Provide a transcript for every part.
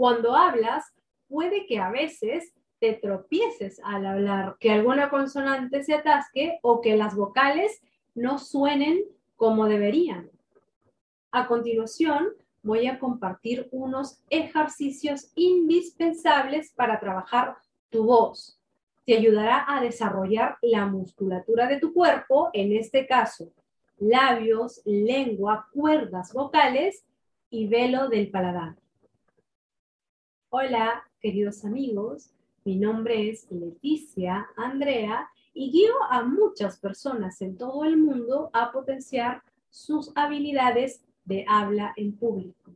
Cuando hablas, puede que a veces te tropieces al hablar, que alguna consonante se atasque o que las vocales no suenen como deberían. A continuación, voy a compartir unos ejercicios indispensables para trabajar tu voz. Te ayudará a desarrollar la musculatura de tu cuerpo, en este caso, labios, lengua, cuerdas vocales y velo del paladar. Hola, queridos amigos. Mi nombre es Leticia Andrea y guío a muchas personas en todo el mundo a potenciar sus habilidades de habla en público.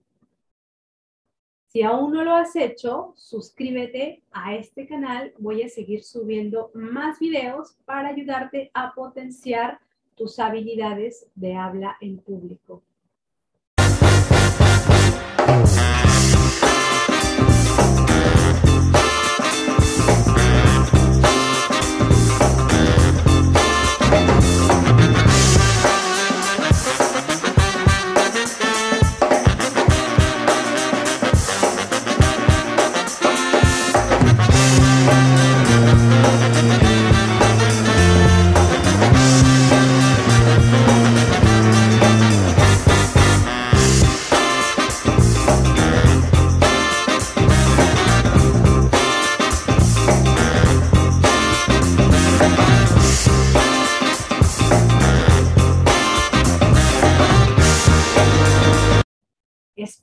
Si aún no lo has hecho, suscríbete a este canal. Voy a seguir subiendo más videos para ayudarte a potenciar tus habilidades de habla en público.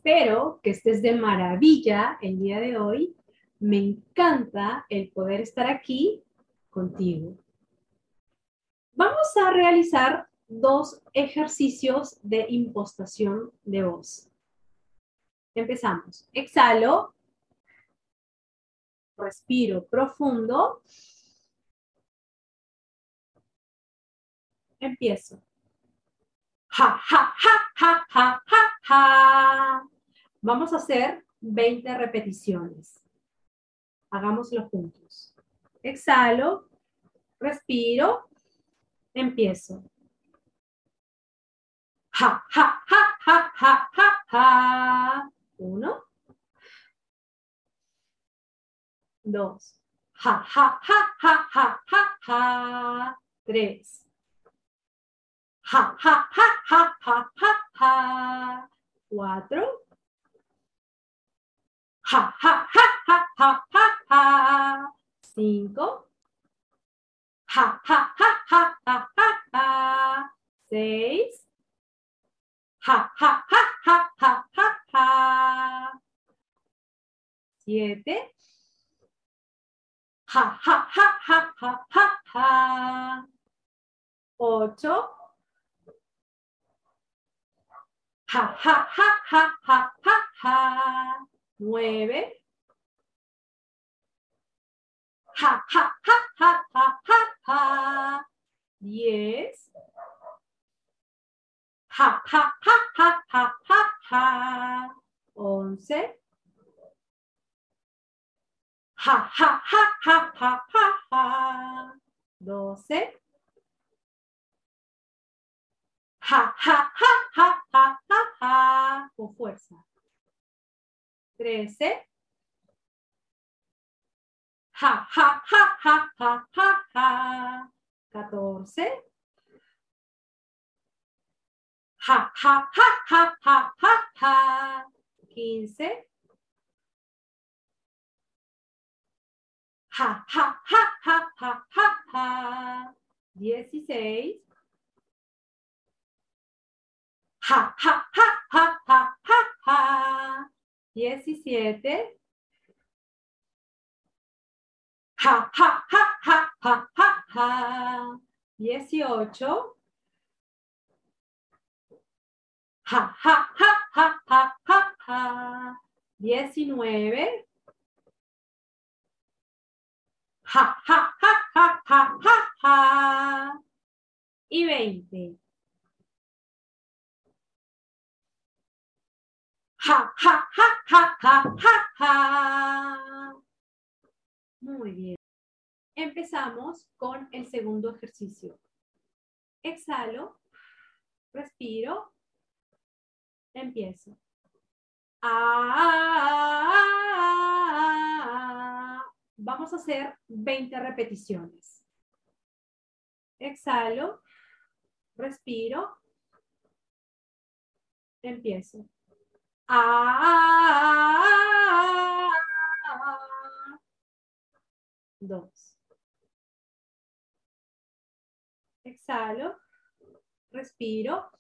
Espero que estés de maravilla el día de hoy. Me encanta el poder estar aquí contigo. Vamos a realizar dos ejercicios de impostación de voz. Empezamos. Exhalo. Respiro profundo. Empiezo. Ja, ja, ja, ja, ja, ja. Vamos a hacer 20 repeticiones. Hagámoslo juntos. Exhalo, respiro, empiezo. Ja, ja, ja, ja, ja, ja, ja. Uno. Dos. Ja, ja, ja, ja, ja, ja, ja. Tres ja, ja, ja, ja, ja, ja, ja. Cuatro. Ja, ja, ja, ja, ja, ja, ja. Cinco. Ja, ja, ja, ja, ja, ja, ja. Seis. Ja, ja, ja, ja, ja, ja, ja. Siete. Ja, ja, ja, ja, ja, ja, ja. Ocho. Ja, ja, ja, ja, ja, ja, ja. Nueve. Ja, ja, ja, ja, ja, ja, ja. Diez. Ja, ja, ja, ja, ja, ja, ja. Once. Ja, ja, ja, ja, ja, ja, ja. Doce. Ja, ja, ja, ja, ja, ja, ja. Con fuerza. Trece. Ja, ja, ja, ja, ja, ja, ja. Catorce. Ja, ja, ja, ja, ja, ja, ja. Quince. Ja, ja, ja, ja, ja, ja, ja. Dieciséis. Ja, ja, ja, ja, ja, ja, ja. Diecisiete. Ja, ja, ja, ja, ja, ja, ja. Dieciocho. Ja, ja, ja, ja, ja, ja, ja. Diecinueve. Ja, ja, ja, ja, ja, ja, ja. Y veinte. Ja, ja, ja, ja, ja, ja, ja. Muy bien. Empezamos con el segundo ejercicio. Exhalo, respiro, empiezo. Ah, Vamos a hacer 20 repeticiones. Exhalo, respiro, empiezo. Ah, dos. Exhalo, respiro,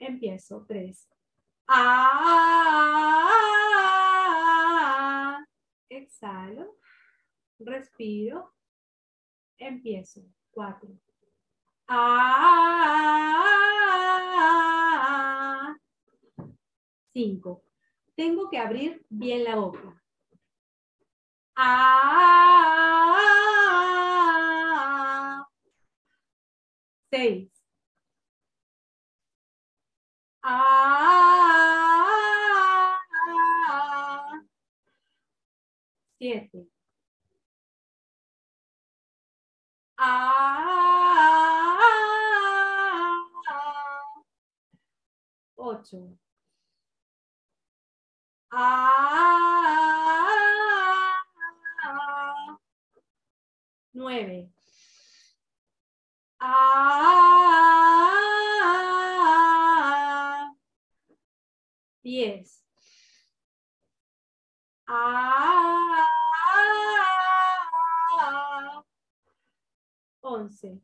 empiezo. Tres. Ah, exhalo, respiro, empiezo. Cuatro. Ah, cinco. Tengo que abrir bien la boca. Ah, seis. Ah, siete. Ah, ocho. Ah, nueve. Ah, diez. Ah, once.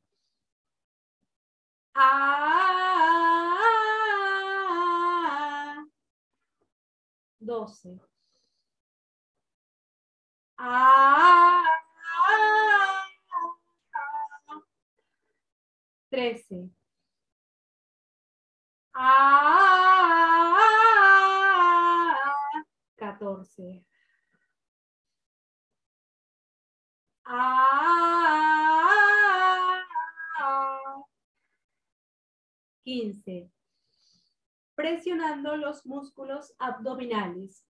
Doce. Ah, trece. Ah, catorce. Ah, quince. Presionando los músculos abdominales.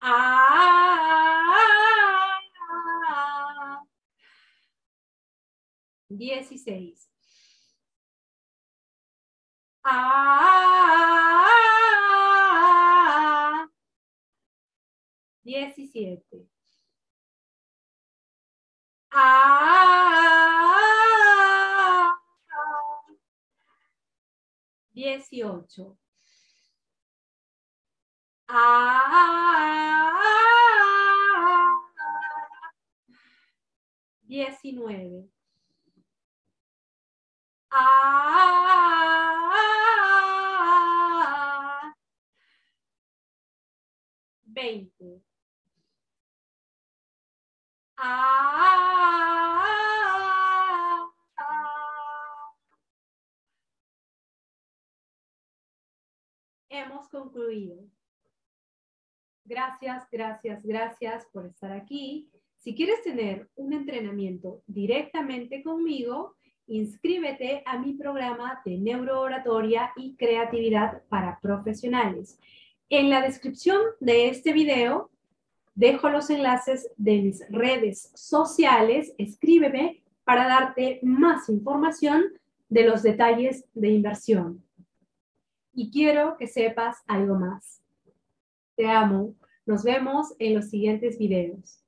Ah, dieciséis. Ah, diecisiete. Ah, dieciocho. Ah, veinte. Hemos concluido. Gracias, gracias, gracias por estar aquí. Si quieres tener un entrenamiento directamente conmigo, inscríbete a mi programa de neurooratoria y creatividad para profesionales. En la descripción de este video dejo los enlaces de mis redes sociales. Escríbeme para darte más información de los detalles de inversión. Y quiero que sepas algo más. Te amo. Nos vemos en los siguientes videos.